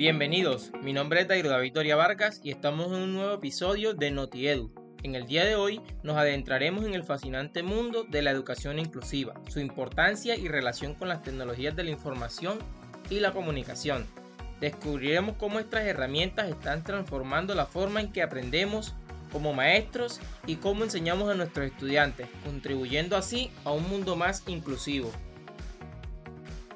Bienvenidos, mi nombre es Dairo David Vargas y estamos en un nuevo episodio de NotiEdu. En el día de hoy nos adentraremos en el fascinante mundo de la educación inclusiva, su importancia y relación con las tecnologías de la información y la comunicación. Descubriremos cómo estas herramientas están transformando la forma en que aprendemos como maestros y cómo enseñamos a nuestros estudiantes, contribuyendo así a un mundo más inclusivo.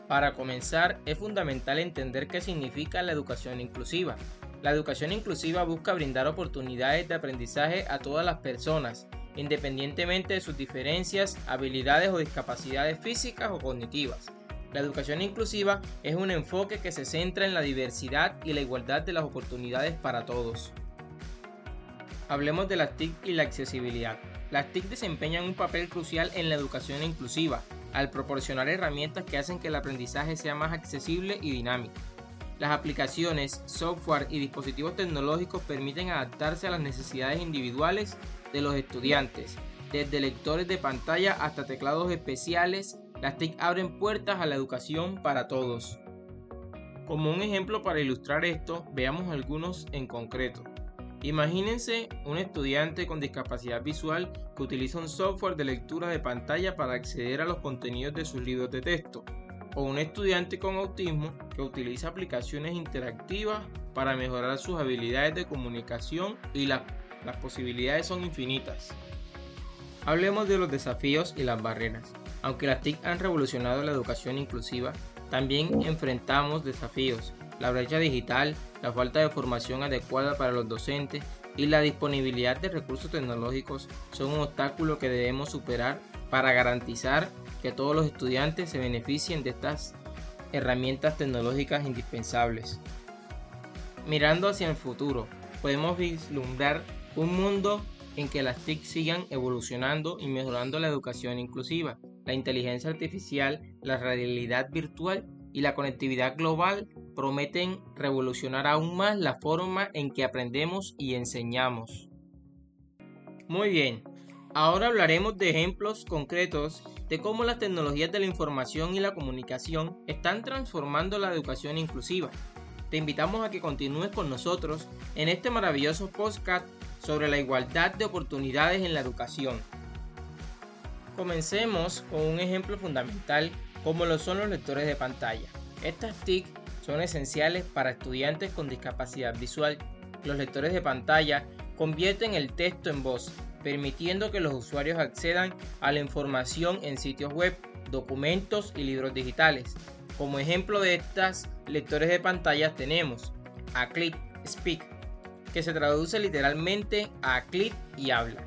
Para comenzar, es fundamental entender qué significa la educación inclusiva. La educación inclusiva busca brindar oportunidades de aprendizaje a todas las personas, independientemente de sus diferencias, habilidades o discapacidades físicas o cognitivas. La educación inclusiva es un enfoque que se centra en la diversidad y la igualdad de las oportunidades para todos. Hablemos de las TIC y la accesibilidad. Las TIC desempeñan un papel crucial en la educación inclusiva, al proporcionar herramientas que hacen que el aprendizaje sea más accesible y dinámico. Las aplicaciones, software y dispositivos tecnológicos permiten adaptarse a las necesidades individuales de los estudiantes. Desde lectores de pantalla hasta teclados especiales, las TIC abren puertas a la educación para todos. Como un ejemplo para ilustrar esto, veamos algunos en concreto. Imagínense un estudiante con discapacidad visual que utiliza un software de lectura de pantalla para acceder a los contenidos de sus libros de texto, o un estudiante con autismo que utiliza aplicaciones interactivas para mejorar sus habilidades de comunicación y las posibilidades son infinitas. Hablemos de los desafíos y las barreras. Aunque las TIC han revolucionado la educación inclusiva, también enfrentamos desafíos la brecha digital, la falta de formación adecuada para los docentes y la disponibilidad de recursos tecnológicos son un obstáculo que debemos superar para garantizar que todos los estudiantes se beneficien de estas herramientas tecnológicas indispensables. Mirando hacia el futuro, podemos vislumbrar un mundo en que las TIC sigan evolucionando y mejorando la educación inclusiva, la inteligencia artificial, la realidad virtual y la conectividad global prometen revolucionar aún más la forma en que aprendemos y enseñamos. Muy bien, ahora hablaremos de ejemplos concretos de cómo las tecnologías de la información y la comunicación están transformando la educación inclusiva. Te invitamos a que continúes con nosotros en este maravilloso podcast sobre la igualdad de oportunidades en la educación. Comencemos con un ejemplo fundamental como lo son los lectores de pantalla. Estas TIC son esenciales para estudiantes con discapacidad visual. Los lectores de pantalla convierten el texto en voz, permitiendo que los usuarios accedan a la información en sitios web, documentos y libros digitales. Como ejemplo de estas lectores de pantalla tenemos a Click Speak, que se traduce literalmente a click y habla.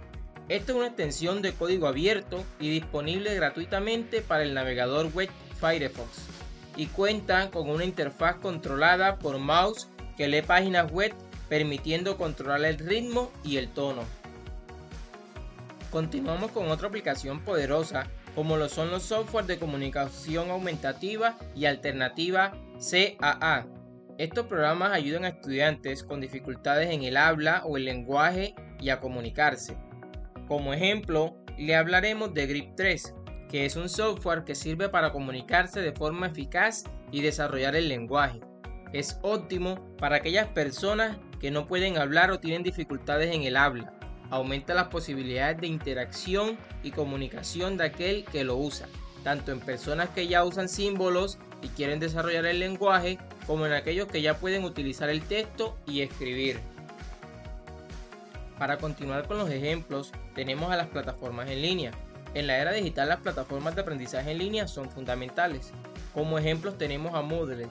Esta es una extensión de código abierto y disponible gratuitamente para el navegador web Firefox y cuentan con una interfaz controlada por mouse que lee páginas web permitiendo controlar el ritmo y el tono. Continuamos con otra aplicación poderosa como lo son los software de comunicación aumentativa y alternativa CAA. Estos programas ayudan a estudiantes con dificultades en el habla o el lenguaje y a comunicarse. Como ejemplo, le hablaremos de Grip 3, que es un software que sirve para comunicarse de forma eficaz y desarrollar el lenguaje. Es óptimo para aquellas personas que no pueden hablar o tienen dificultades en el habla. Aumenta las posibilidades de interacción y comunicación de aquel que lo usa, tanto en personas que ya usan símbolos y quieren desarrollar el lenguaje, como en aquellos que ya pueden utilizar el texto y escribir. Para continuar con los ejemplos, tenemos a las plataformas en línea, en la era digital las plataformas de aprendizaje en línea son fundamentales. Como ejemplos tenemos a Moodle,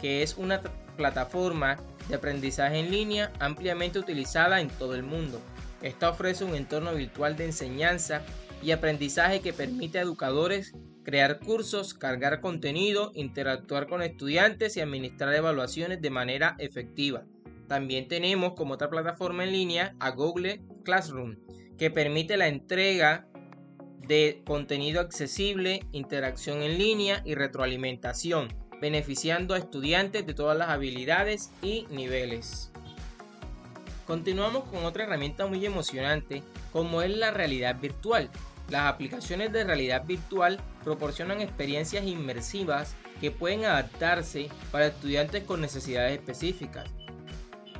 que es una plataforma de aprendizaje en línea ampliamente utilizada en todo el mundo. Esta ofrece un entorno virtual de enseñanza y aprendizaje que permite a educadores crear cursos, cargar contenido, interactuar con estudiantes y administrar evaluaciones de manera efectiva. También tenemos como otra plataforma en línea a Google Classroom, que permite la entrega de contenido accesible, interacción en línea y retroalimentación, beneficiando a estudiantes de todas las habilidades y niveles. Continuamos con otra herramienta muy emocionante como es la realidad virtual. Las aplicaciones de realidad virtual proporcionan experiencias inmersivas que pueden adaptarse para estudiantes con necesidades específicas.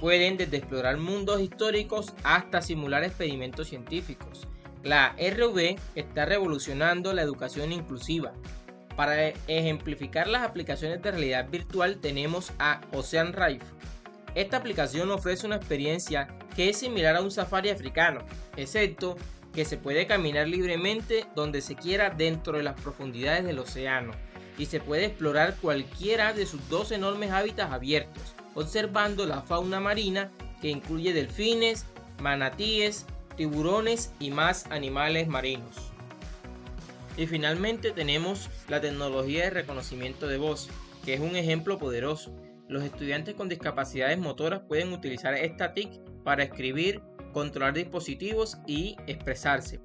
Pueden desde explorar mundos históricos hasta simular experimentos científicos. La RV está revolucionando la educación inclusiva. Para ejemplificar las aplicaciones de realidad virtual tenemos a Ocean Rife. Esta aplicación ofrece una experiencia que es similar a un safari africano, excepto que se puede caminar libremente donde se quiera dentro de las profundidades del océano y se puede explorar cualquiera de sus dos enormes hábitats abiertos, observando la fauna marina que incluye delfines, manatíes, tiburones y más animales marinos. Y finalmente tenemos la tecnología de reconocimiento de voz, que es un ejemplo poderoso. Los estudiantes con discapacidades motoras pueden utilizar esta TIC para escribir, controlar dispositivos y expresarse.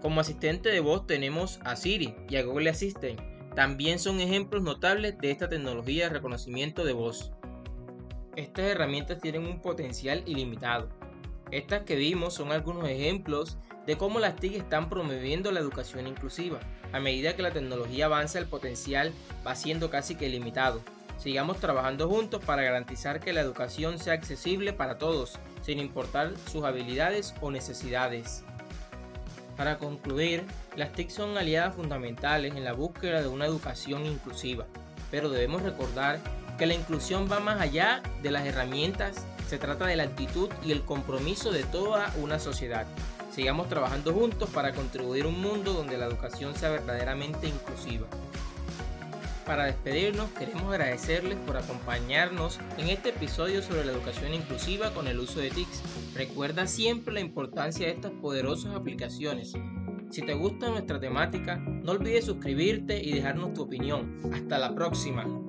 Como asistente de voz tenemos a Siri y a Google Assistant. También son ejemplos notables de esta tecnología de reconocimiento de voz. Estas herramientas tienen un potencial ilimitado. Estas que vimos son algunos ejemplos de cómo las TIC están promoviendo la educación inclusiva. A medida que la tecnología avanza, el potencial va siendo casi que ilimitado. Sigamos trabajando juntos para garantizar que la educación sea accesible para todos, sin importar sus habilidades o necesidades. Para concluir, las TIC son aliadas fundamentales en la búsqueda de una educación inclusiva, pero debemos recordar que la inclusión va más allá de las herramientas, se trata de la actitud y el compromiso de toda una sociedad. Sigamos trabajando juntos para contribuir a un mundo donde la educación sea verdaderamente inclusiva. Para despedirnos, queremos agradecerles por acompañarnos en este episodio sobre la educación inclusiva con el uso de TICS. Recuerda siempre la importancia de estas poderosas aplicaciones. Si te gusta nuestra temática, no olvides suscribirte y dejarnos tu opinión. Hasta la próxima.